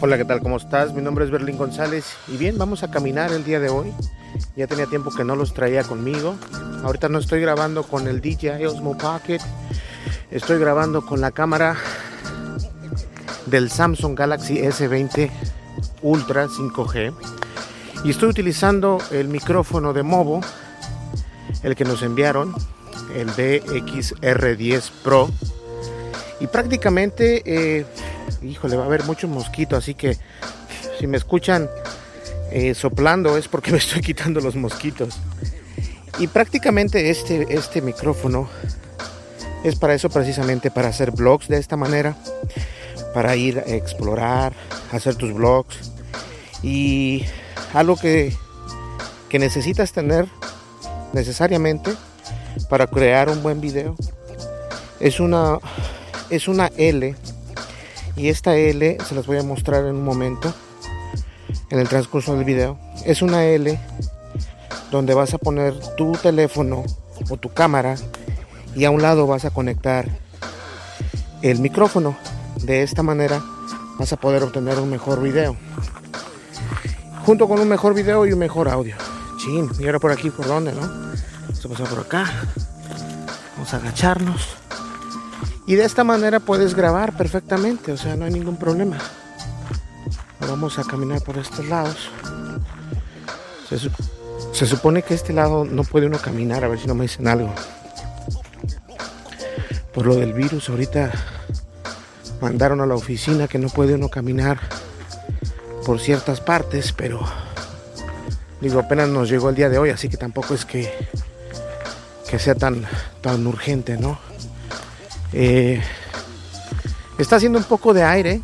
Hola, ¿qué tal? ¿Cómo estás? Mi nombre es Berlín González y bien, vamos a caminar el día de hoy. Ya tenía tiempo que no los traía conmigo. Ahorita no estoy grabando con el DJI Osmo Pocket Estoy grabando con la cámara del Samsung Galaxy S20 Ultra 5G y estoy utilizando el micrófono de Movo, el que nos enviaron, el DXR10 Pro. Y prácticamente, eh, híjole, va a haber mucho mosquito, así que si me escuchan eh, soplando es porque me estoy quitando los mosquitos. Y prácticamente este, este micrófono es para eso precisamente, para hacer blogs de esta manera, para ir a explorar, hacer tus blogs y algo que, que necesitas tener necesariamente para crear un buen video es una es una L y esta L se las voy a mostrar en un momento en el transcurso del video es una L donde vas a poner tu teléfono o tu cámara y a un lado vas a conectar el micrófono. De esta manera vas a poder obtener un mejor video. Junto con un mejor video y un mejor audio. Chin, y ahora por aquí, ¿por dónde, no? Vamos a pasar por acá. Vamos a agacharnos. Y de esta manera puedes grabar perfectamente, o sea, no hay ningún problema. Vamos a caminar por estos lados. Se, supone que este lado no puede uno caminar, a ver si no me dicen algo por lo del virus. Ahorita mandaron a la oficina que no puede uno caminar por ciertas partes, pero digo, apenas nos llegó el día de hoy, así que tampoco es que, que sea tan, tan urgente, ¿no? Eh, está haciendo un poco de aire,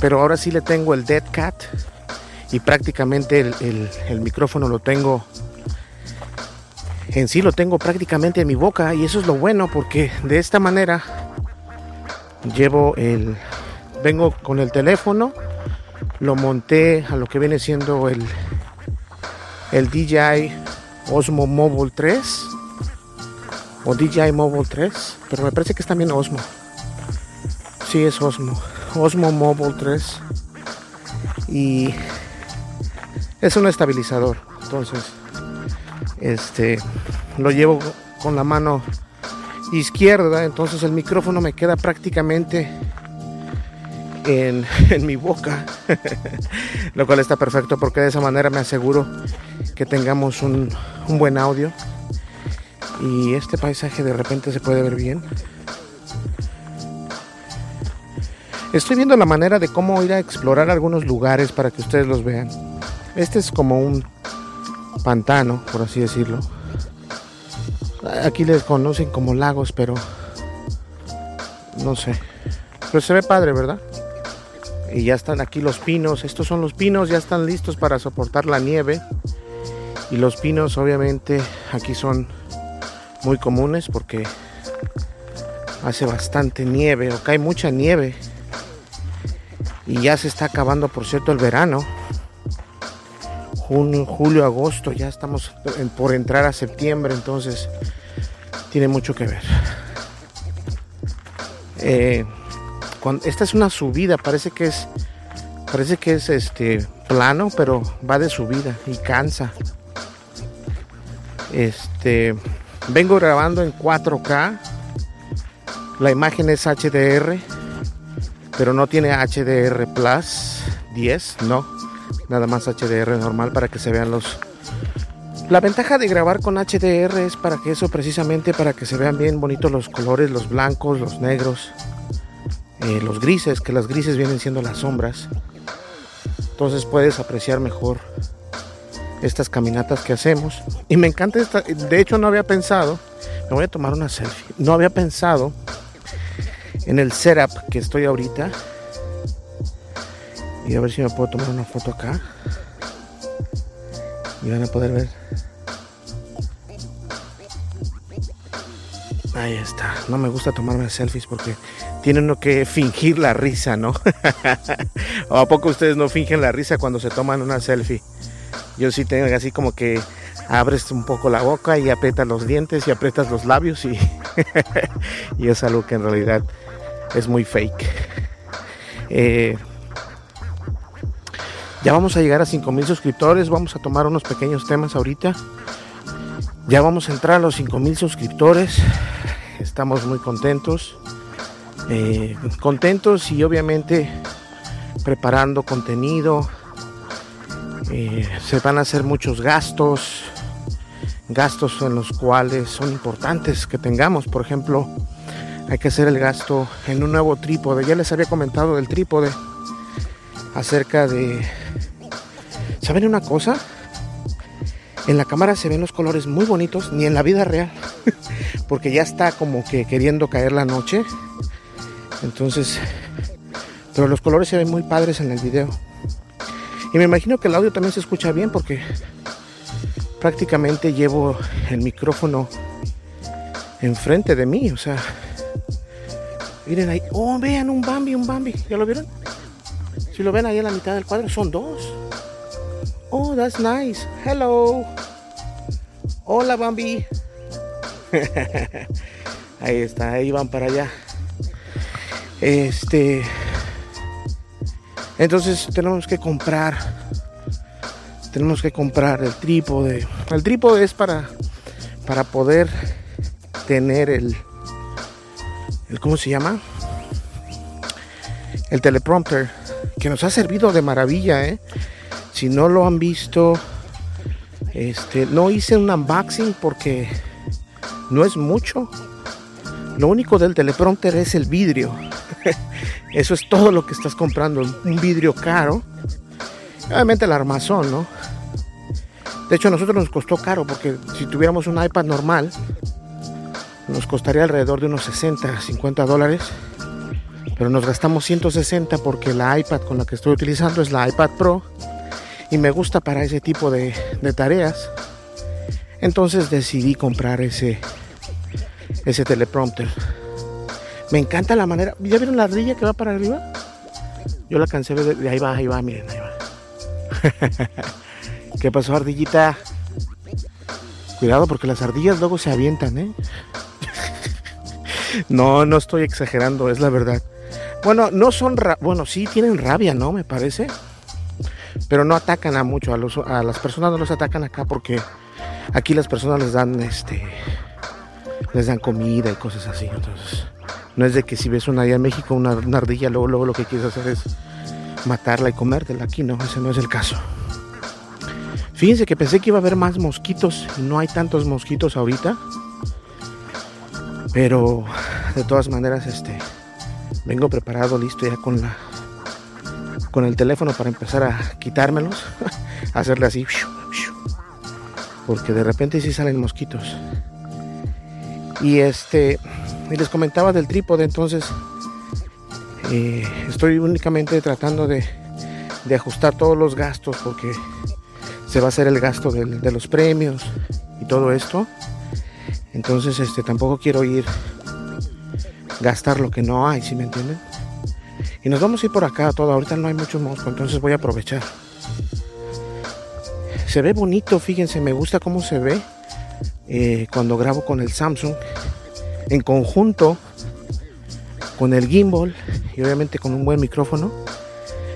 pero ahora sí le tengo el Dead Cat y prácticamente el, el micrófono lo tengo en sí lo tengo prácticamente en mi boca y eso es lo bueno porque de esta manera llevo el vengo con el teléfono lo monté a lo que viene siendo el el DJI Osmo Mobile 3 o DJI Mobile 3 pero me parece que es también Osmo. Sí es Osmo. Osmo Mobile 3 y es un estabilizador entonces este lo llevo con la mano izquierda entonces el micrófono me queda prácticamente en, mi boca lo cual está perfecto porque de esa manera me aseguro que tengamos un, un buen audio y este paisaje de repente se puede ver bien estoy viendo la manera de cómo ir a explorar algunos lugares para que ustedes los vean este es como un pantano, por así decirlo. Aquí les conocen como lagos, pero no sé. Pero se ve padre, ¿verdad? Y ya están aquí los pinos. Estos son los pinos, ya están listos para soportar la nieve. Y los pinos obviamente aquí son muy comunes porque hace bastante nieve o cae mucha nieve. Y ya se está acabando, por cierto, el verano junio, julio, agosto, ya estamos por entrar a septiembre, entonces tiene mucho que ver. Eh, esta es una subida, parece que es, parece que es este, plano, pero va de subida y cansa. Este, vengo grabando en 4K. La imagen es HDR, pero no tiene HDR Plus 10, no. Nada más HDR normal para que se vean los la ventaja de grabar con HDR es para que eso precisamente para que se vean bien bonitos los colores, los blancos, los negros, eh, los grises, que las grises vienen siendo las sombras. Entonces puedes apreciar mejor estas caminatas que hacemos. Y me encanta esta, de hecho no había pensado, me voy a tomar una selfie, no había pensado en el setup que estoy ahorita. Y a ver si me puedo tomar una foto acá. Y van a poder ver. Ahí está. No me gusta tomarme selfies porque tiene uno que fingir la risa, ¿no? ¿O a poco ustedes no fingen la risa cuando se toman una selfie? Yo sí tengo así como que abres un poco la boca y aprietas los dientes y aprietas los labios y, y es algo que en realidad es muy fake. Eh, ya vamos a llegar a 5000 suscriptores. Vamos a tomar unos pequeños temas ahorita. Ya vamos a entrar a los 5000 suscriptores. Estamos muy contentos. Eh, contentos y obviamente preparando contenido. Eh, se van a hacer muchos gastos. Gastos en los cuales son importantes que tengamos. Por ejemplo, hay que hacer el gasto en un nuevo trípode. Ya les había comentado del trípode acerca de... ¿Saben una cosa? En la cámara se ven los colores muy bonitos, ni en la vida real, porque ya está como que queriendo caer la noche. Entonces, pero los colores se ven muy padres en el video. Y me imagino que el audio también se escucha bien porque prácticamente llevo el micrófono enfrente de mí, o sea, miren ahí, oh, vean un Bambi, un Bambi, ¿ya lo vieron? Si lo ven ahí en la mitad del cuadro, son dos. Oh, that's nice. Hello. Hola, Bambi. ahí está, ahí van para allá. Este. Entonces tenemos que comprar. Tenemos que comprar el trípode. El trípode es para para poder tener el, el ¿cómo se llama? El teleprompter que nos ha servido de maravilla, ¿eh? Si no lo han visto, este, no hice un unboxing porque no es mucho. Lo único del teleprompter es el vidrio. Eso es todo lo que estás comprando. Un vidrio caro. Obviamente el armazón, ¿no? De hecho a nosotros nos costó caro porque si tuviéramos un iPad normal nos costaría alrededor de unos 60, 50 dólares pero nos gastamos 160 porque la iPad con la que estoy utilizando es la iPad Pro y me gusta para ese tipo de, tareas. Entonces decidí comprar ese, ese teleprompter. Me encanta la manera. ¿Ya vieron la ardilla que va para arriba? Yo la cansé de, ahí va, ahí va, miren, ahí va. ¿Qué pasó, ardillita? Cuidado porque las ardillas luego se avientan, ¿eh? no, no estoy exagerando, es la verdad. Bueno, no son, bueno, sí tienen rabia, ¿no? Me parece. Pero no atacan a mucho, a, a las personas no los atacan acá porque aquí las personas les dan, este, les dan comida y cosas así. Entonces, no es de que si ves una allá en México, una, ardilla, luego, luego lo que quieres hacer es matarla y comértela. Aquí no, ese no es el caso. Fíjense que pensé que iba a haber más mosquitos y no hay tantos mosquitos ahorita. Pero de todas maneras, este, vengo preparado, listo ya con la con el teléfono para empezar a quitármelos, hacerle así, porque de repente sí salen mosquitos. Y este, y les comentaba del trípode, entonces eh, estoy únicamente tratando de, de, ajustar todos los gastos porque se va a hacer el gasto de, los premios y todo esto. Entonces, este, tampoco quiero ir gastar lo que no hay, si me entienden? Y nos vamos a ir por acá todo. Ahorita no hay mucho mosco, entonces voy a aprovechar. Se ve bonito, fíjense, me gusta cómo se ve eh, cuando grabo con el Samsung en conjunto con el gimbal y obviamente con un buen micrófono.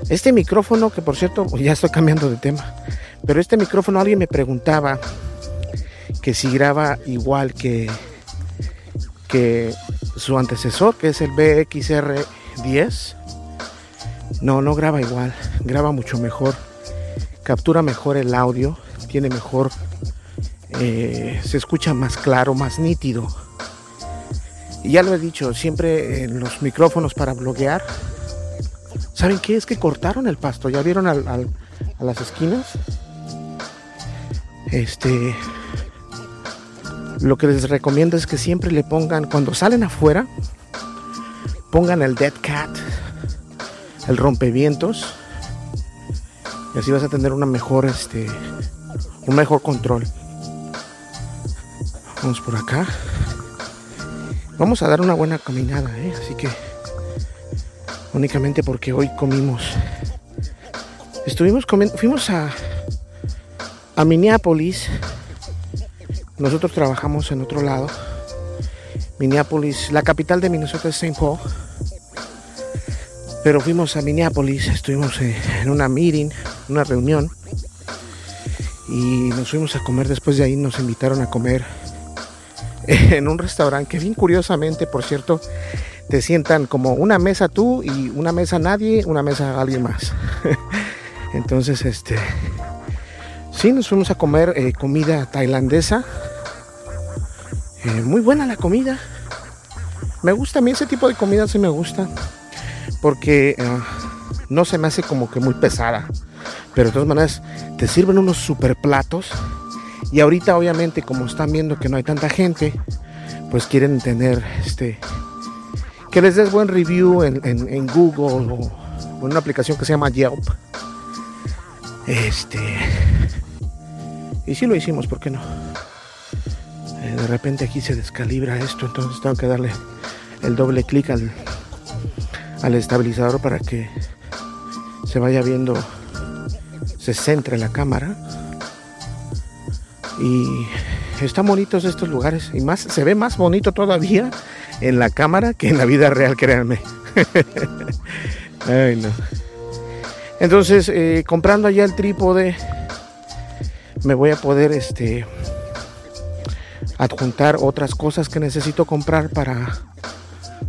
Este micrófono, que por cierto, ya estoy cambiando de tema, pero este micrófono alguien me preguntaba que si graba igual que, que su antecesor, que es el BXR10. No, no graba igual, graba mucho mejor, captura mejor el audio, tiene mejor, eh, se escucha más claro, más nítido. Y ya lo he dicho, siempre en los micrófonos para bloguear, ¿saben qué? Es que cortaron el pasto, ¿ya vieron al, a las esquinas? Este, lo que les recomiendo es que siempre le pongan, cuando salen afuera, pongan el dead cat, el rompevientos, y así vas a tener una mejor, este, un mejor control. Vamos por acá. Vamos a dar una buena caminada, ¿eh? así que únicamente porque hoy comimos. Estuvimos comiendo, fuimos a a Minneapolis. Nosotros trabajamos en otro lado. Minneapolis, la capital de Minnesota es St. Paul. Pero fuimos a Minneapolis, estuvimos en una meeting, una reunión. Y nos fuimos a comer. Después de ahí nos invitaron a comer en un restaurante que bien curiosamente, por cierto, te sientan como una mesa tú y una mesa nadie, una mesa alguien más. Entonces, este, Sí, nos fuimos a comer eh, comida tailandesa. Eh, muy buena la comida. Me gusta, a mí ese tipo de comida sí me gusta. Porque eh, no se me hace como que muy pesada. Pero de todas maneras, te sirven unos super platos. Y ahorita, obviamente, como están viendo que no hay tanta gente, pues quieren tener este. Que les des buen review en, Google o en una aplicación que se llama Yelp. Este y si lo hicimos, ¿por qué no? Eh, de repente aquí se descalibra esto, entonces tengo que darle el doble clic al, al estabilizador para que se vaya viendo, se centre la cámara. Y están bonitos estos lugares y más se ve más bonito todavía en la cámara que en la vida real, créanme. Ay, no. Entonces, eh, comprando allá el trípode me voy a poder este adjuntar otras cosas que necesito comprar para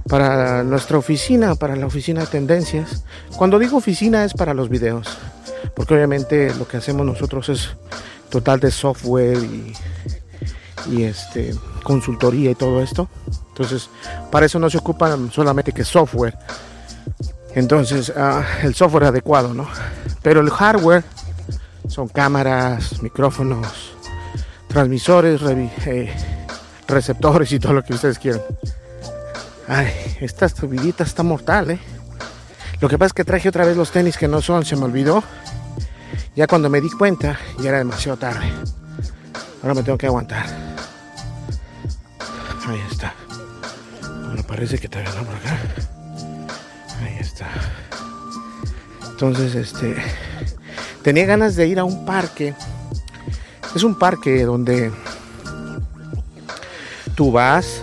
para nuestra oficina, para la oficina de tendencias. Cuando digo oficina es para los videos, porque obviamente lo que hacemos nosotros es total de software y, este consultoría y todo esto. Entonces, para eso no se ocupa solamente que software. Entonces, uh, el software adecuado, ¿no? Pero el hardware son cámaras, micrófonos, transmisores, eh, receptores y todo lo que ustedes quieran. Ay, esta subidita está mortal, ¿eh? Lo que pasa es que traje otra vez los tenis que no son, se me olvidó. Ya cuando me di cuenta, ya era demasiado tarde. Ahora me tengo que aguantar. Ahí está. Bueno, parece que todavía no por acá. Ahí está. Entonces, este tenía ganas de ir a un parque. Es un parque donde tú vas,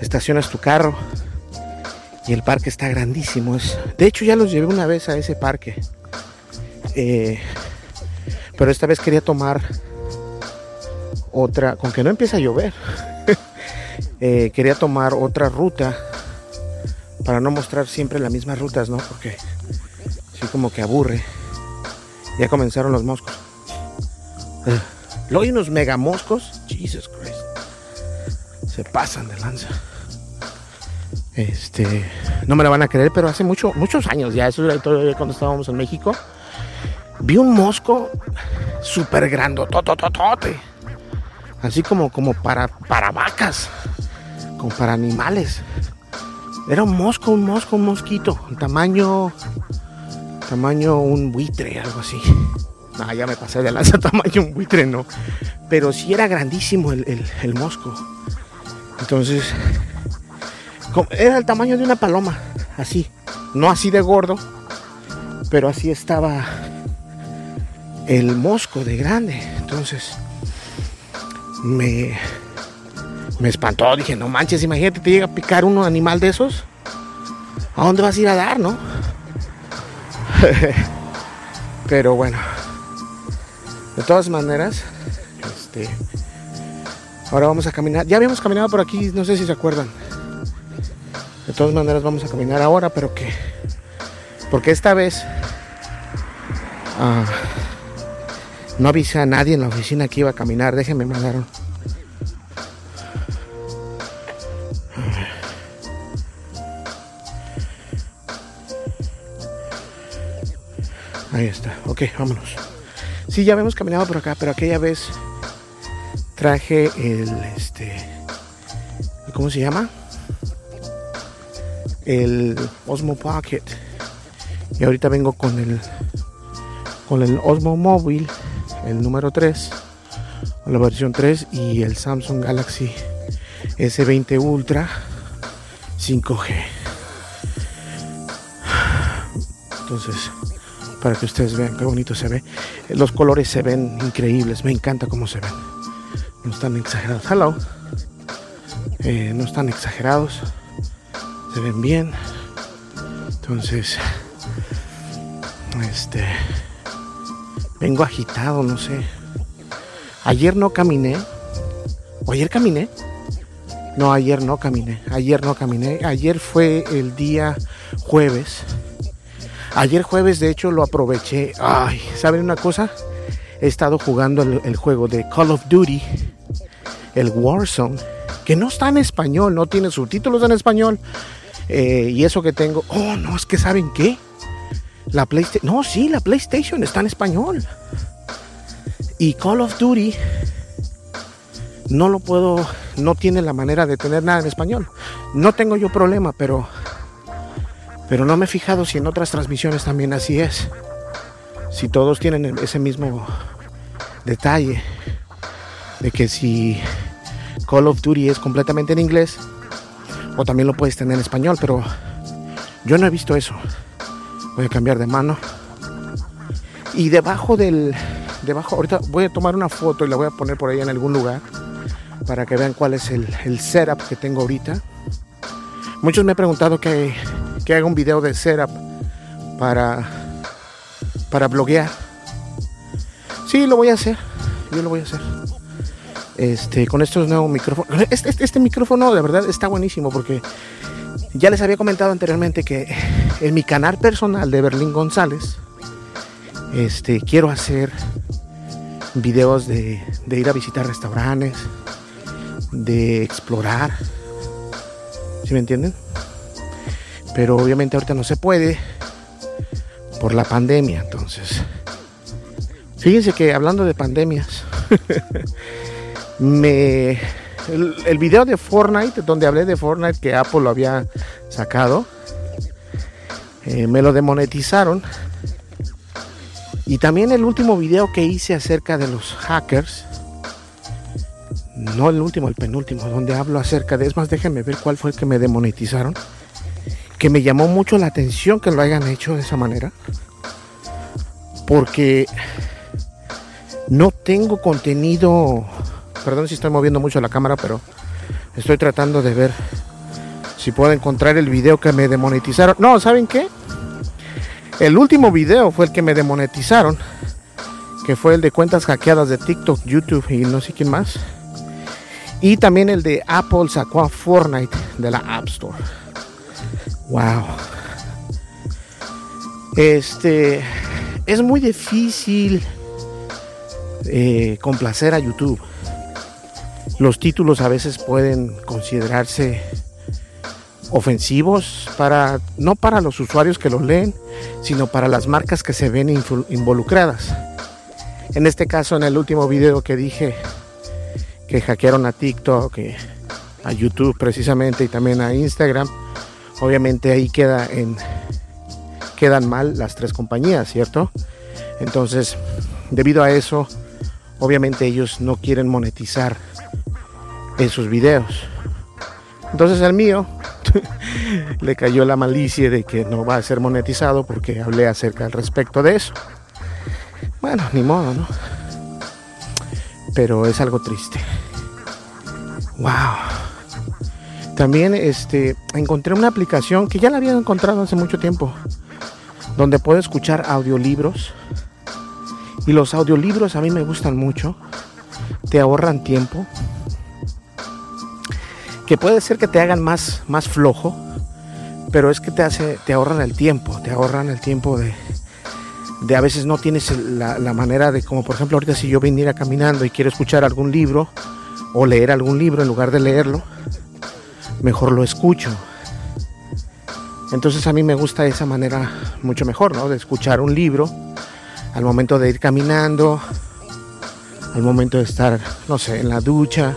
estacionas tu carro y el parque está grandísimo. Es, de hecho, ya los llevé una vez a ese parque. Eh, pero esta vez quería tomar otra, con que no empieza a llover. eh, quería tomar otra ruta para no mostrar siempre las mismas rutas, ¿no? Porque así como que aburre. Ya comenzaron los moscos. Luego hay unos mega moscos. Jesus Christ. Se pasan de lanza. Este. No me la van a creer, pero hace mucho, muchos años ya, eso era todavía cuando estábamos en México. Vi un mosco súper grandotototote. Así como, como para, para vacas. Como para animales. Era un mosco, un mosco, un mosquito. Tamaño tamaño un buitre, algo así. No, ya me pasé de lanza, tamaño un buitre, no. Pero sí era grandísimo el, el, mosco. Entonces, era el tamaño de una paloma, así. No así de gordo, pero así estaba el mosco de grande. Entonces, me, me espantó. Dije, no manches, imagínate, te llega a picar un animal de esos. ¿A dónde vas a ir a dar, no? Pero bueno, de todas maneras, este, ahora vamos a caminar. Ya habíamos caminado por aquí, no sé si se acuerdan. De todas maneras vamos a caminar ahora, pero que, porque esta vez ah, no avisé a nadie en la oficina que iba a caminar. Déjenme mandar Ahí está. Ok, vámonos. Sí, ya habíamos caminado por acá, pero aquella vez traje el este. ¿Cómo se llama? El Osmo Pocket. Y ahorita vengo con el con el Osmo Móvil, el número 3, o la versión 3 y el Samsung Galaxy S20 Ultra 5G. Entonces, para que ustedes vean qué bonito se ve. Los colores se ven increíbles, me encanta cómo se ven. No están exagerados. Hello. Eh, no están exagerados. Se ven bien. Entonces, este, vengo agitado, no sé. Ayer no caminé. ¿O ayer caminé? No, ayer no caminé. Ayer no caminé. Ayer fue el día jueves. Ayer jueves, de hecho, lo aproveché. Ay, ¿saben una cosa? He estado jugando el, juego de Call of Duty, el Warzone, que no está en español, no tiene subtítulos en español. Eh, y eso que tengo. Oh, no, es que ¿saben qué? La PlayStation. No, sí, la PlayStation está en español. Y Call of Duty no lo puedo. No tiene la manera de tener nada en español. No tengo yo problema, pero pero no me he fijado si en otras transmisiones también así es. Si todos tienen ese mismo detalle. De que si Call of Duty es completamente en inglés. O también lo puedes tener en español. Pero yo no he visto eso. Voy a cambiar de mano. Y debajo del... Debajo, ahorita voy a tomar una foto y la voy a poner por ahí en algún lugar. Para que vean cuál es el, el setup que tengo ahorita. Muchos me han preguntado que, que haga un video de setup para, para bloguear. Sí, lo voy a hacer. Yo lo voy a hacer. Este, con estos nuevos micrófonos. Este, este, este micrófono de verdad está buenísimo porque ya les había comentado anteriormente que en mi canal personal de Berlín González, este, quiero hacer videos de, ir a visitar restaurantes, de explorar. ¿Sí me entienden? Pero obviamente ahorita no se puede por la pandemia, entonces. Fíjense que hablando de pandemias, me el, video de Fortnite, donde hablé de Fortnite que Apple lo había sacado, eh, me lo demonetizaron. Y también el último video que hice acerca de los hackers, no el último, el penúltimo, donde hablo acerca de, es más, déjenme ver cuál fue el que me demonetizaron, que me llamó mucho la atención que lo hayan hecho de esa manera, porque no tengo contenido, perdón si estoy moviendo mucho la cámara, pero estoy tratando de ver si puedo encontrar el video que me demonetizaron. No, ¿saben qué? El último video fue el que me demonetizaron, que fue el de cuentas hackeadas de TikTok, YouTube y no sé quién más. Y también el de Apple sacó a Fortnite de la App Store. Wow. Este es muy difícil eh, complacer a YouTube. Los títulos a veces pueden considerarse ofensivos para no para los usuarios que los leen, sino para las marcas que se ven involucradas. En este caso, en el último video que dije que hackearon a TikTok, a YouTube precisamente y también a Instagram, obviamente ahí queda en quedan mal las tres compañías, ¿cierto? Entonces, debido a eso, obviamente ellos no quieren monetizar esos videos. Entonces el mío le cayó la malicia de que no va a ser monetizado porque hablé acerca al respecto de eso. Bueno, ni modo, ¿no? Pero es algo triste. Wow. También este encontré una aplicación que ya la había encontrado hace mucho tiempo. donde puedo escuchar audiolibros. Y los audiolibros a mí me gustan mucho. Te ahorran tiempo. Que puede ser que te hagan más, más flojo. Pero es que te hace, te ahorran el tiempo. Te ahorran el tiempo de, de a veces no tienes la, la, manera de, como por ejemplo ahorita si yo viniera caminando y quiero escuchar algún libro o leer algún libro en lugar de leerlo, mejor lo escucho. Entonces a mí me gusta esa manera mucho mejor, ¿no? De escuchar un libro al momento de ir caminando, al momento de estar, no sé, en la ducha,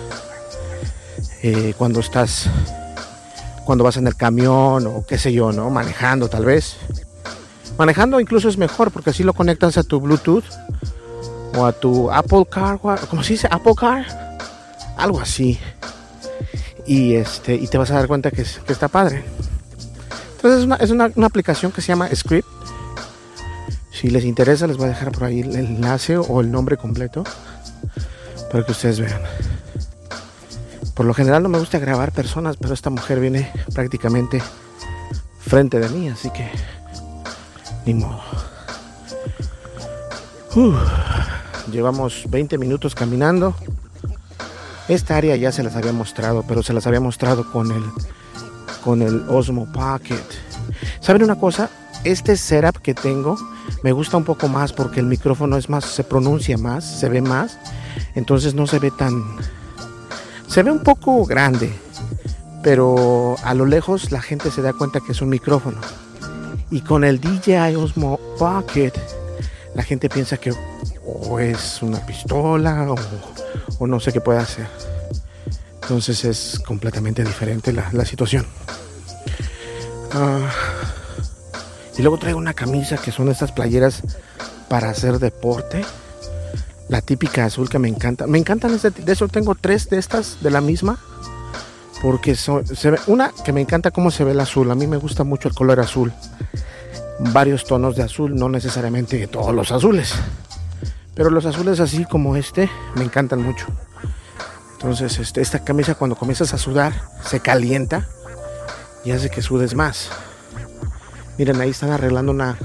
eh, cuando estás, cuando vas en el camión o qué sé yo, ¿no? Manejando tal vez. Manejando incluso es mejor porque así lo conectas a tu Bluetooth o a tu Apple Car, ¿cómo se dice? Apple Car, algo así. Y este y te vas a dar cuenta que, que está padre. Entonces es, una, es una, aplicación que se llama Script. Si les interesa les voy a dejar por ahí el enlace o el nombre completo para que ustedes vean. Por lo general no me gusta grabar personas, pero esta mujer viene prácticamente frente de mí, así que ni modo. Llevamos 20 minutos caminando. Esta área ya se las había mostrado, pero se las había mostrado con el con el Osmo Pocket. ¿Saben una cosa? Este setup que tengo me gusta un poco más porque el micrófono es más, se pronuncia más, se ve más, entonces no se ve tan, se ve un poco grande, pero a lo lejos la gente se da cuenta que es un micrófono. Y con el DJI Osmo Pocket, la gente piensa que es una pistola o, no sé qué puede hacer. Entonces es completamente diferente la, situación. Uh, y luego traigo una camisa que son estas playeras para hacer deporte. La típica azul que me encanta. Me encantan este, de eso tengo tres de estas de la misma. Porque son, se ve, una que me encanta cómo se ve el azul. A mí me gusta mucho el color azul. Varios tonos de azul, no necesariamente todos los azules. Pero los azules así como este me encantan mucho. Entonces este, esta camisa cuando comienzas a sudar se calienta y hace que sudes más. Miren, ahí están arreglando una,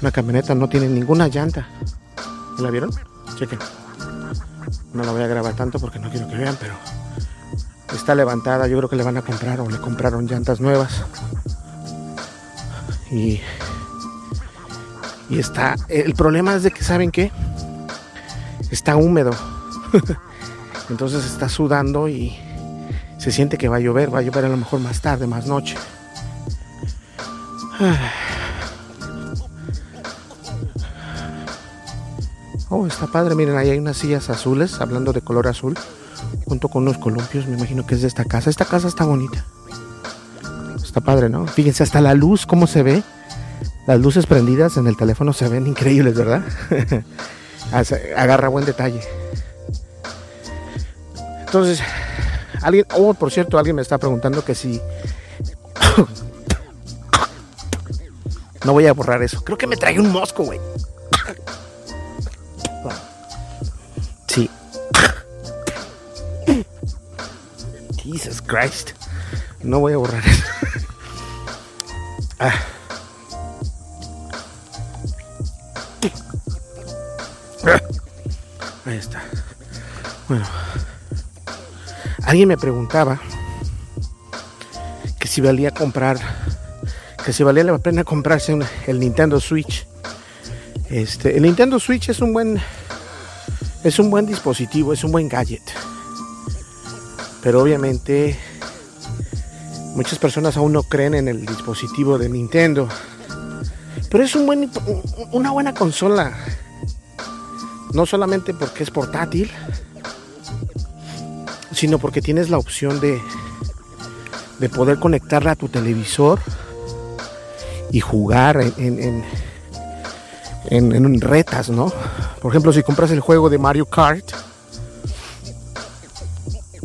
una camioneta, no tiene ninguna llanta. ¿La vieron? Chequen. No la voy a grabar tanto porque no quiero que vean, pero está levantada. Yo creo que le van a comprar o le compraron llantas nuevas. Y, y está. El problema es de que, ¿saben qué? Está húmedo. Entonces está sudando y se siente que va a llover. Va a llover a lo mejor más tarde, más noche. Oh, está padre. Miren, ahí hay unas sillas azules, hablando de color azul, junto con unos columpios. Me imagino que es de esta casa. Esta casa está bonita. Está padre, ¿no? Fíjense, hasta la luz, cómo se ve. Las luces prendidas en el teléfono se ven increíbles, ¿verdad? Agarra buen detalle. Entonces, alguien, oh, por cierto, alguien me está preguntando que si No voy a borrar eso. Creo que me trae un mosco, güey. Christ. No voy a borrar eso. Ah. Ahí está. Bueno. Alguien me preguntaba que si valía comprar que si valía la pena comprarse el Nintendo Switch. Este, el Nintendo Switch es un buen es un buen dispositivo, es un buen gadget. Pero obviamente muchas personas aún no creen en el dispositivo de Nintendo. Pero es un buen, una buena consola. No solamente porque es portátil, sino porque tienes la opción de, de poder conectarla a tu televisor y jugar en, en, en, en, retas, ¿no? Por ejemplo, si compras el juego de Mario Kart,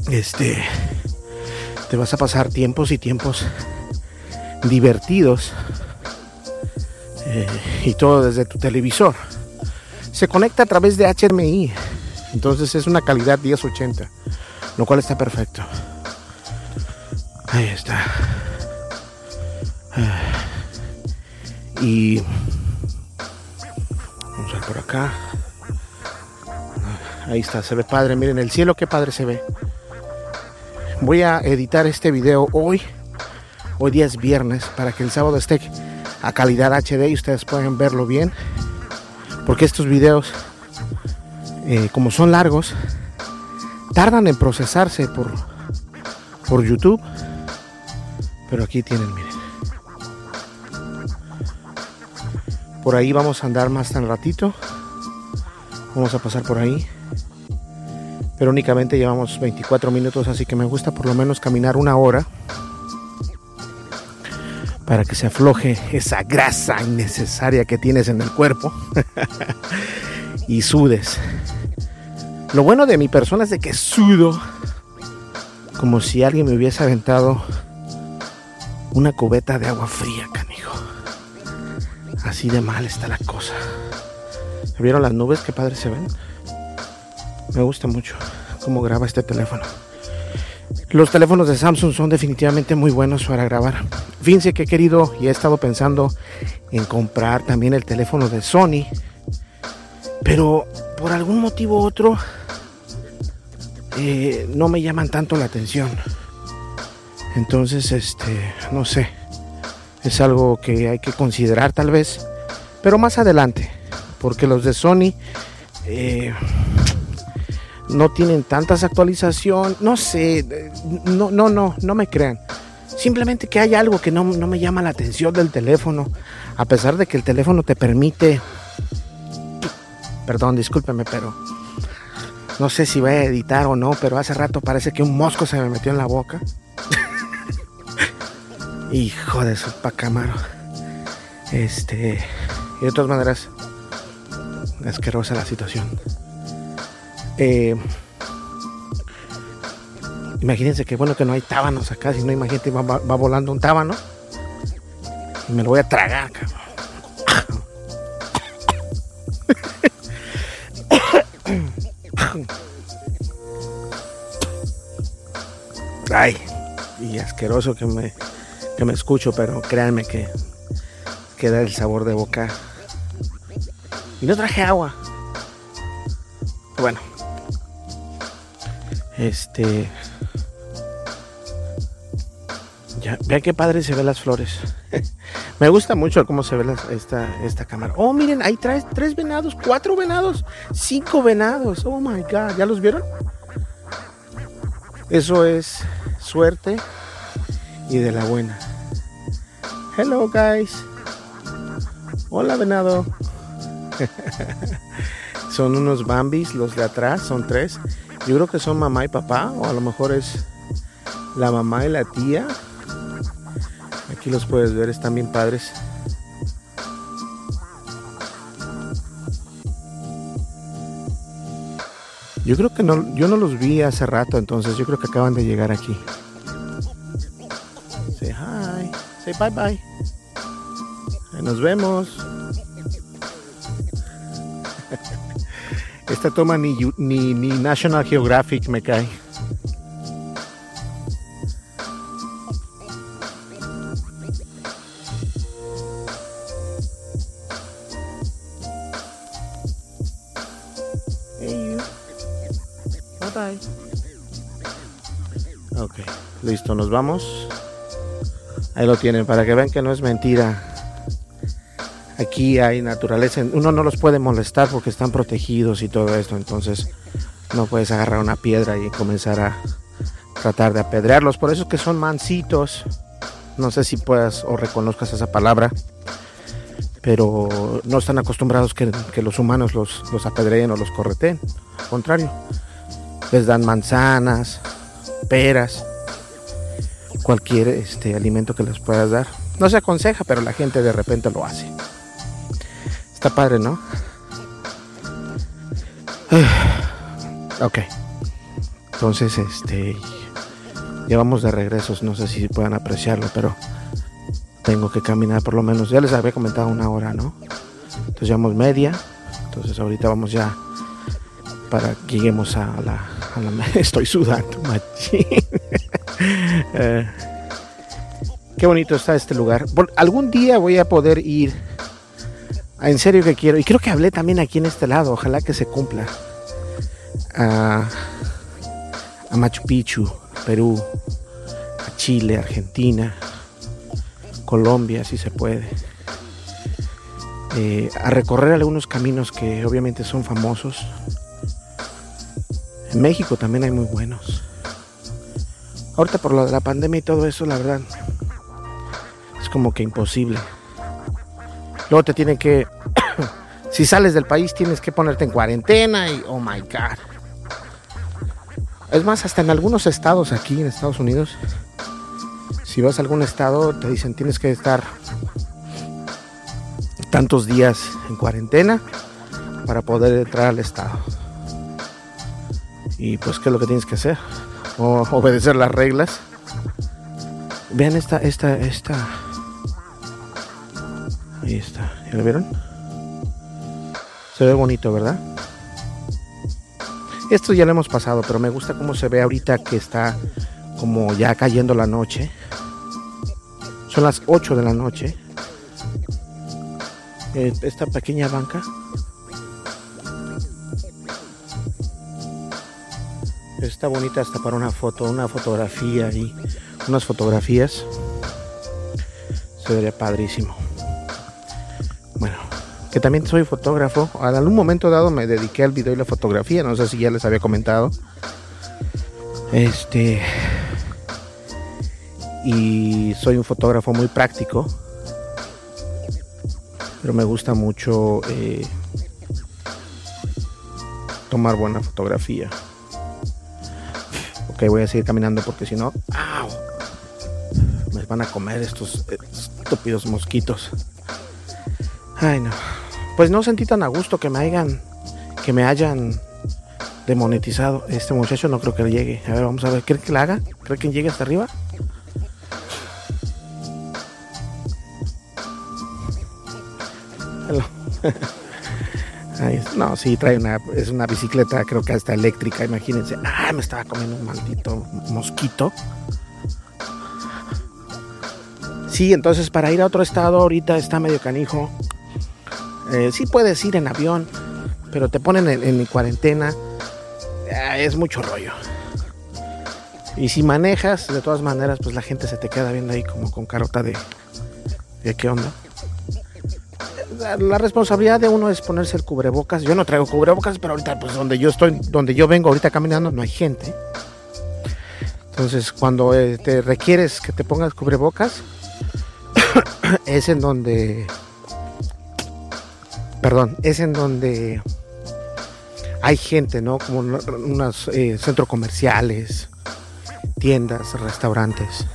este, te vas a pasar tiempos y tiempos divertidos eh, y todo desde tu televisor. Se conecta a través de HDMI, entonces es una calidad 1080, lo cual está perfecto. Ahí está. Y vamos a ver por acá. Ahí está, se ve padre. Miren el cielo, qué padre se ve. Voy a editar este video hoy. Hoy día es viernes para que el sábado esté a calidad HD y ustedes pueden verlo bien. Porque estos videos, eh, como son largos, tardan en procesarse por, por YouTube. Pero aquí tienen, miren. Por ahí vamos a andar más tan ratito. Vamos a pasar por ahí. Pero únicamente llevamos 24 minutos, así que me gusta por lo menos caminar una hora para que se afloje esa grasa innecesaria que tienes en el cuerpo y sudes. Lo bueno de mi persona es de que sudo como si alguien me hubiese aventado una cubeta de agua fría, canijo. Así de mal está la cosa. ¿Vieron las nubes? Qué padre se ven. Me gusta mucho cómo graba este teléfono. Los teléfonos de Samsung son definitivamente muy buenos para grabar. Fíjense que he querido y he estado pensando en comprar también el teléfono de Sony. Pero por algún motivo u otro eh, no me llaman tanto la atención. Entonces, este, no sé. Es algo que hay que considerar tal vez. Pero más adelante. Porque los de Sony eh, no tienen tantas actualizaciones. No sé. No, no, no, no me crean. Simplemente que hay algo que no, no me llama la atención del teléfono. A pesar de que el teléfono te permite... Perdón, discúlpeme, pero... No sé si voy a editar o no, pero hace rato parece que un mosco se me metió en la boca. Hijo de su pacamaro. Este. Y de todas maneras, asquerosa la situación. Eh, imagínense que bueno que no hay tábanos acá, si no imagínate va, va, volando un tábano y me lo voy a tragar, cabrón. Ay, y asqueroso que me, que me escucho, pero créanme que queda el sabor de boca. Y no traje agua. Bueno, este. Ya, vean qué padre se ven las flores. Me gusta mucho cómo se ve esta, esta cámara. Oh, miren, ahí trae tres venados, cuatro venados, cinco venados. Oh my god, ¿ya los vieron? Eso es suerte y de la buena. Hello, guys. Hola, venado. son unos bambis, los de atrás, son tres. Yo creo que son mamá y papá, o a lo mejor es la mamá y la tía. Aquí los puedes ver, están bien padres. Yo creo que no, yo no los vi hace rato, entonces yo creo que acaban de llegar aquí. Say hi, say bye bye. Nos vemos. Esta toma ni, ni, ni National Geographic me cae. Ok, listo, nos vamos. Ahí lo tienen, para que vean que no es mentira. Aquí hay naturaleza. Uno no los puede molestar porque están protegidos y todo esto. Entonces no puedes agarrar una piedra y comenzar a tratar de apedrearlos. Por eso es que son mansitos. No sé si puedas o reconozcas esa palabra. Pero no están acostumbrados que, los humanos los, los apedreen o los correten. Al contrario les dan manzanas, peras, cualquier este, alimento que les puedas dar. No se aconseja, pero la gente de repente lo hace. Padre, ¿no? ok. Entonces, este. Ya vamos de regresos. No sé si puedan apreciarlo, pero tengo que caminar por lo menos. Ya les había comentado una hora, ¿no? Entonces llevamos media. Entonces ahorita vamos ya para que lleguemos a la, estoy sudando, eh, qué bonito está este lugar. Algún día voy a poder ir En serio que quiero. Y creo que hablé también aquí en este lado. Ojalá que se cumpla. A, a Machu Picchu, Perú, a Chile, Argentina, Colombia, si se puede. Eh, a recorrer algunos caminos que obviamente son famosos. En México también hay muy buenos. Ahorita por lo de la pandemia y todo eso, la verdad, es como que imposible. Luego te tienen que, si sales del país, tienes que ponerte en cuarentena y, oh my god. Es más, hasta en algunos estados aquí en Estados Unidos, si vas a algún estado, te dicen tienes que estar tantos días en cuarentena para poder entrar al estado. Y pues, ¿qué es lo que tienes que hacer? obedecer las reglas. Vean esta, esta, esta. Ahí está. ¿Ya lo vieron? Se ve bonito, ¿verdad? Esto ya lo hemos pasado, pero me gusta cómo se ve ahorita que está como ya cayendo la noche. Son las 8 de la noche. Eh, esta pequeña banca Está bonita hasta para una foto, una fotografía y unas fotografías. Se vería padrísimo. Bueno, que también soy fotógrafo. En algún momento dado me dediqué al video y la fotografía. No sé si ya les había comentado. Este. Y soy un fotógrafo muy práctico. Pero me gusta mucho eh, tomar buena fotografía. Ok, voy a seguir caminando porque si no, me van a comer estos estúpidos mosquitos. Ay, no. Pues no sentí tan a gusto que me hayan, que me hayan demonetizado. Este muchacho no creo que llegue. A ver, vamos a ver. ¿Cree que la haga? ¿Cree que llegue hasta arriba? No, sí, trae una, es una bicicleta, creo que hasta eléctrica, imagínense. Ah, me estaba comiendo un maldito mosquito. Sí, entonces para ir a otro estado ahorita está medio canijo. Eh, sí puedes ir en avión, pero te ponen en, cuarentena. Ah, es mucho rollo. Y si manejas, de todas maneras, pues la gente se te queda viendo ahí como con carota de, de qué onda la responsabilidad de uno es ponerse el cubrebocas. Yo no traigo cubrebocas, pero ahorita, pues donde yo estoy, donde yo vengo ahorita caminando, no hay gente. Entonces, cuando eh, te requieres que te pongas cubrebocas, es en donde, perdón, es en donde hay gente, ¿no? Como unos eh, centros comerciales, tiendas, restaurantes.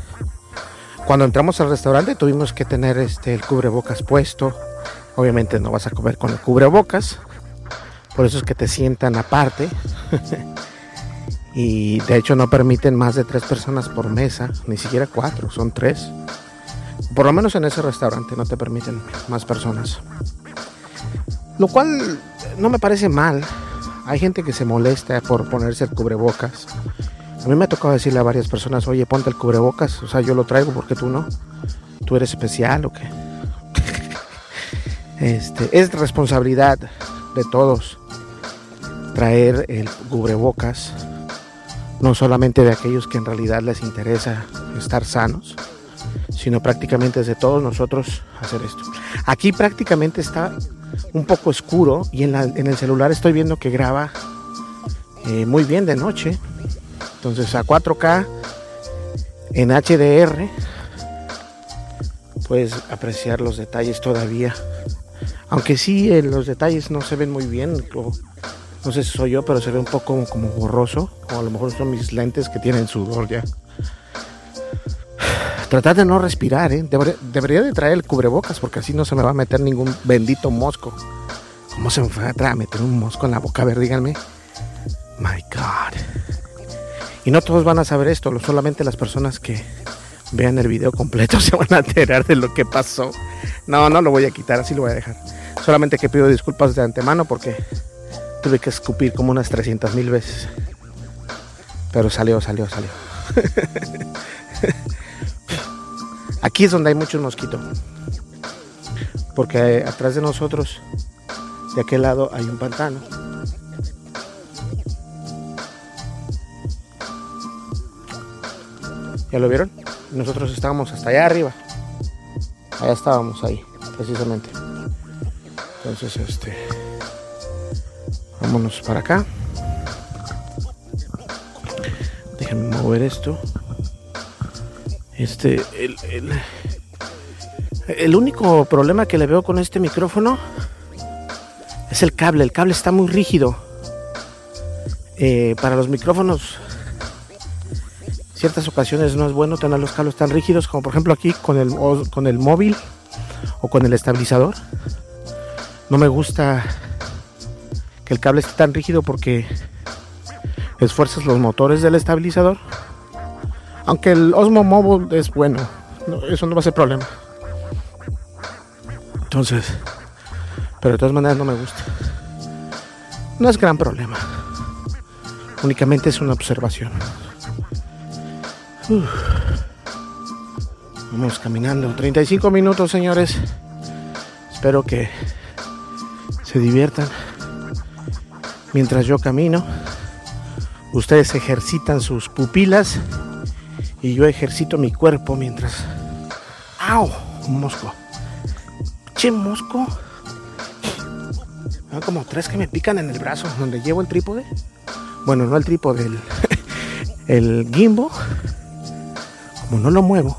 Cuando entramos al restaurante tuvimos que tener este el cubrebocas puesto Obviamente no vas a comer con el cubrebocas. Por eso es que te sientan aparte. y de hecho no permiten más de tres personas por mesa. Ni siquiera cuatro, son tres. Por lo menos en ese restaurante no te permiten más personas. Lo cual no me parece mal. Hay gente que se molesta por ponerse el cubrebocas. A mí me ha tocado decirle a varias personas, oye, ponte el cubrebocas. O sea, yo lo traigo porque tú no. ¿Tú eres especial o qué? Este, es responsabilidad de todos traer el cubrebocas, no solamente de aquellos que en realidad les interesa estar sanos, sino prácticamente de todos nosotros hacer esto. Aquí prácticamente está un poco oscuro y en, el celular estoy viendo que graba eh, muy bien de noche. Entonces a 4K en HDR puedes apreciar los detalles todavía aunque sí, eh, los detalles no se ven muy bien. no sé si soy yo, pero se ve un poco como, borroso. O a lo mejor son mis lentes que tienen sudor ya. Tratar de no respirar, ¿eh? Debería, de traer el cubrebocas porque así no se me va a meter ningún bendito mosco. ¿Cómo se me va a meter un mosco en la boca? A ver, díganme. My God. Y no todos van a saber esto, solamente las personas que vean el video completo se van a enterar de lo que pasó. No, no lo voy a quitar, así lo voy a dejar. Solamente que pido disculpas de antemano porque tuve que escupir como unas 300 mil veces. Pero salió, salió, salió. Aquí es donde hay muchos mosquitos. porque atrás de nosotros, de aquel lado, hay un pantano. ¿Ya lo vieron? Nosotros estábamos hasta allá arriba. Allá estábamos ahí, precisamente. Entonces, este. Vámonos para acá. Déjenme mover esto. Este, el, el, único problema que le veo con este micrófono es el cable. El cable está muy rígido. Eh, para los micrófonos, ciertas ocasiones no es bueno tener los cables tan rígidos como por ejemplo aquí con el, con el móvil o con el estabilizador. No me gusta que el cable esté tan rígido porque esfuerzas los motores del estabilizador. Aunque el Osmo Mobile es bueno, eso no va a ser problema. Entonces, pero de todas maneras no me gusta. No es gran problema. Únicamente es una observación. Vamos caminando. 35 minutos, señores. Espero que se diviertan. Mientras yo camino, ustedes ejercitan sus pupilas y yo ejercito mi cuerpo mientras... ¡Au! Un mosco mosco. Hay como tres que me pican en el brazo donde llevo el trípode. Bueno, no el trípode, el, el gimbo. Como no lo muevo,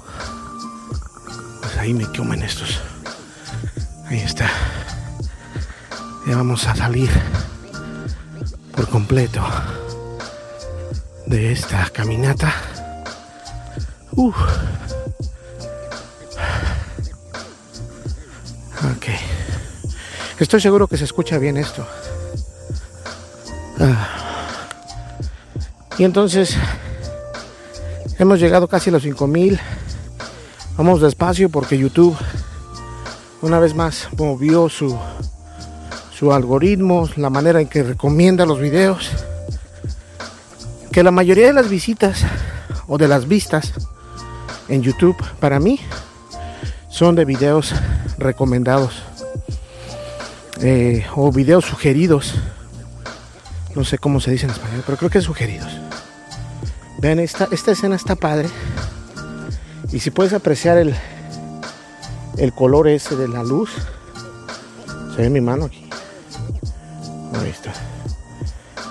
pues ahí me comen estos. Ahí está. Ya vamos a salir por completo de esta caminata. Uf. Ok. Estoy seguro que se escucha bien esto. Ah. Y entonces hemos llegado casi a los 5000. Vamos despacio porque YouTube una vez más movió su su algoritmo, la manera en que recomienda los videos. Que la mayoría de las visitas o de las vistas en YouTube para mí son de videos recomendados eh, o videos sugeridos. No sé cómo se dice en español, pero creo que sugeridos. Vean, esta, esta escena está padre. Y si puedes apreciar el, el color ese de la luz, se ve mi mano aquí. Ahí está.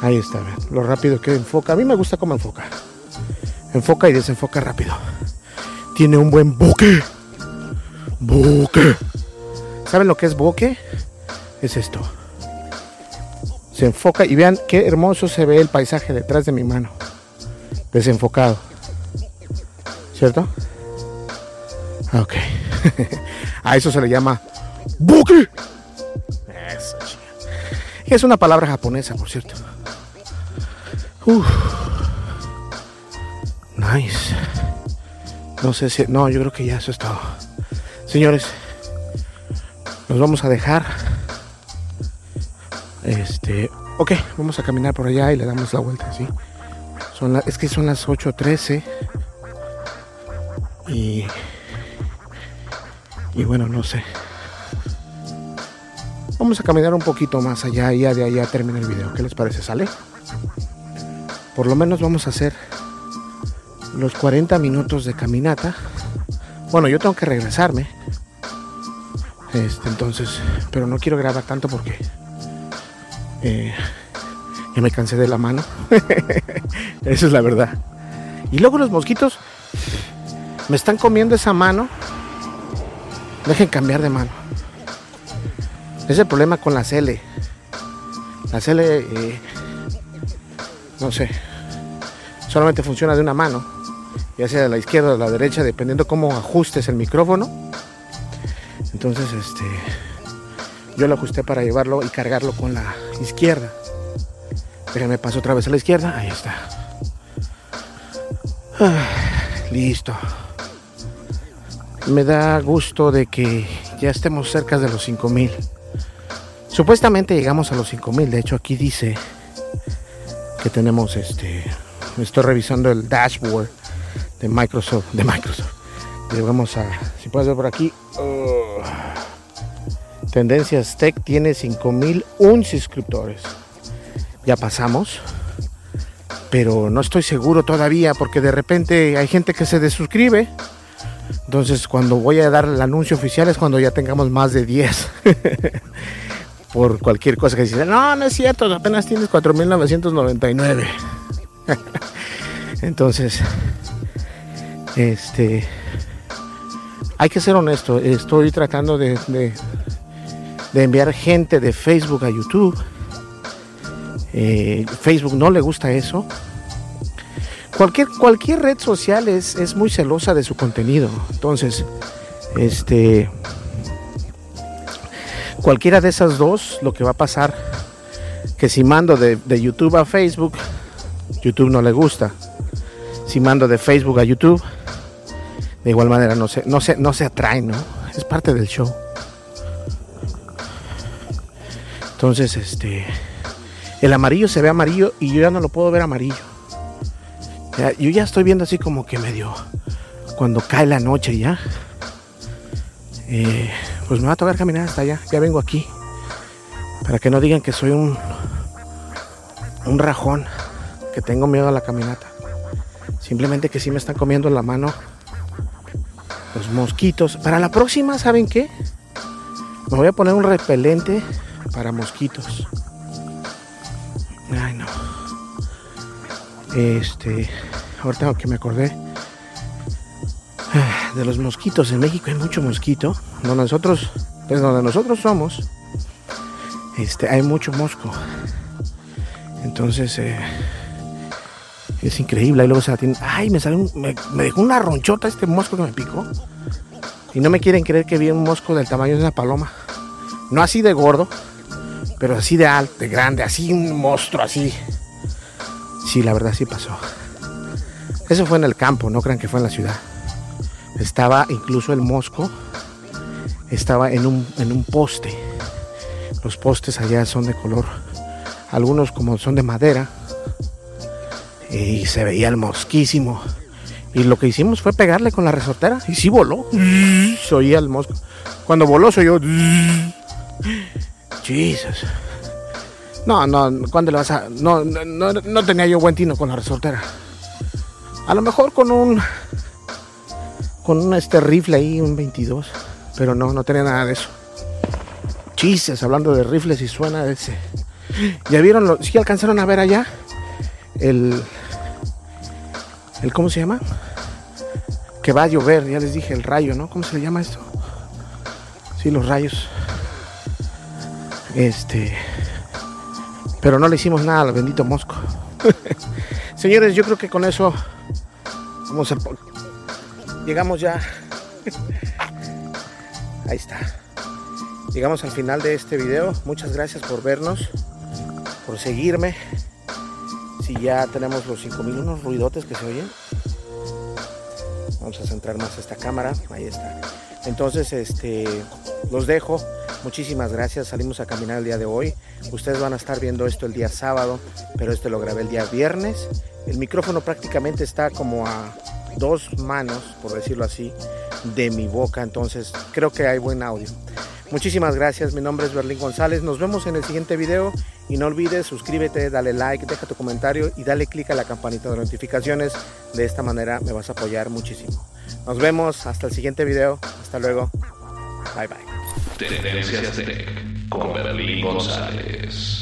Ahí está, lo rápido que enfoca. A mí me gusta cómo enfoca. Enfoca y desenfoca rápido. Tiene un buen buque. Buque. ¿Saben lo que es bokeh? Es esto. Se enfoca y vean qué hermoso se ve el paisaje detrás de mi mano. Desenfocado. ¿Cierto? Ok. A eso se le llama bokeh. Eso, Es una palabra japonesa, por cierto. Uf. Nice. No sé si. No, yo creo que ya eso es todo. Señores, nos vamos a dejar. Este, ok, vamos a caminar por allá y le damos la vuelta, ¿sí? Son es que son las 8.13 y, y bueno, no sé. Vamos a caminar un poquito más allá y ya de allá termina el video. ¿Qué les parece? ¿Sale? Por lo menos vamos a hacer los 40 minutos de caminata. Bueno, yo tengo que regresarme este, entonces, pero no quiero grabar tanto porque eh, me cansé de la mano. Esa es la verdad. Y luego los mosquitos me están comiendo esa mano. Dejen cambiar de mano. Es el problema con la L. La L, eh, no sé, solamente funciona de una mano, ya sea de la izquierda o de la derecha, dependiendo cómo ajustes el micrófono entonces, este, yo lo ajusté para llevarlo y cargarlo con la izquierda. me paso otra vez a la izquierda. Ahí está. Ah, listo. Me da gusto de que ya estemos cerca de los 5000. Supuestamente llegamos a los 5000. De hecho, aquí dice que tenemos este. Estoy revisando el dashboard de Microsoft. De Microsoft. Llegamos a. Si puedes ver por aquí. Tendencias Tech tiene 5001 suscriptores. Ya pasamos. Pero no estoy seguro todavía porque de repente hay gente que se desuscribe. Entonces cuando voy a dar el anuncio oficial es cuando ya tengamos más de 10. Por cualquier cosa que dicen, no, no es cierto, apenas tienes 4.999. Entonces, este, hay que ser honesto, estoy tratando de, de, enviar gente de Facebook a YouTube. Eh, Facebook no le gusta eso. Cualquier, cualquier red social es, es muy celosa de su contenido. Entonces, este, cualquiera de esas dos, lo que va a pasar, que si mando de, de YouTube a Facebook, YouTube no le gusta. Si mando de Facebook a YouTube, de igual manera no se, no se, no se atrae, ¿no? Es parte del show. Entonces, este, el amarillo se ve amarillo y yo ya no lo puedo ver amarillo. yo ya estoy viendo así como que medio cuando cae la noche ya. Eh, pues me va a tocar caminar hasta allá. Ya vengo aquí. Para que no digan que soy un, un rajón, que tengo miedo a la caminata. Simplemente que sí me están comiendo la mano los mosquitos. Para la próxima, ¿saben qué? Me voy a poner un repelente para mosquitos. Ay, no. Este, ahorita que me acordé de los mosquitos. En México hay mucho mosquito. Donde nosotros, pues donde nosotros somos, este, hay mucho mosco. Entonces, eh, es increíble. Ahí luego se la tiene. Ay, me salió me, dejó una ronchota este mosco que me picó. Y no me quieren creer que vi un mosco del tamaño de una paloma. No así de gordo, pero así de alto, de grande, así un monstruo, así. Sí, la verdad sí pasó. Eso fue en el campo, no crean que fue en la ciudad. Estaba incluso el mosco, estaba en un, en un poste. Los postes allá son de color, algunos como son de madera, y se veía el mosquísimo. Y lo que hicimos fue pegarle con la resortera. Y sí voló. Se oía el mosco. Cuando voló se oyó. Jesus. No, no, ¿cuándo le vas a.? No, no, no tenía yo buen tino con la resortera. A lo mejor con un. Con un este rifle ahí, un 22. Pero no, no tenía nada de eso. Chistes, hablando de rifles y suena ese. ¿Ya vieron? Lo, ¿Sí alcanzaron a ver allá? El, el ¿cómo se llama? Que va a llover, ya les dije, el rayo, ¿no? ¿Cómo se le llama esto? Sí, los rayos. Este. Pero no le hicimos nada al bendito mosco. Señores, yo creo que con eso vamos a. Llegamos ya. Ahí está. Llegamos al final de este video. Muchas gracias por vernos, por seguirme si ya tenemos los 5000 unos ruidotes que se oyen. Vamos a centrar más esta cámara ahí está. Entonces este los dejo. Muchísimas gracias salimos a caminar el día de hoy. Ustedes van a estar viendo esto el día sábado pero este lo grabé el día viernes. El micrófono prácticamente está como a dos manos por decirlo así de mi boca entonces creo que hay buen audio muchísimas gracias mi nombre es Berlín González nos vemos en el siguiente video y no olvides, suscríbete, dale like, deja tu comentario y dale click a la campanita de notificaciones. De esta manera me vas a apoyar muchísimo. Nos vemos hasta el siguiente video. Hasta luego. Bye bye. Con Berlín González.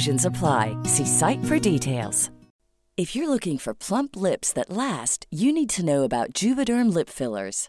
Exclusions apply. See site for details. If you're looking for plump lips that last, you need to know about Juvederm lip fillers.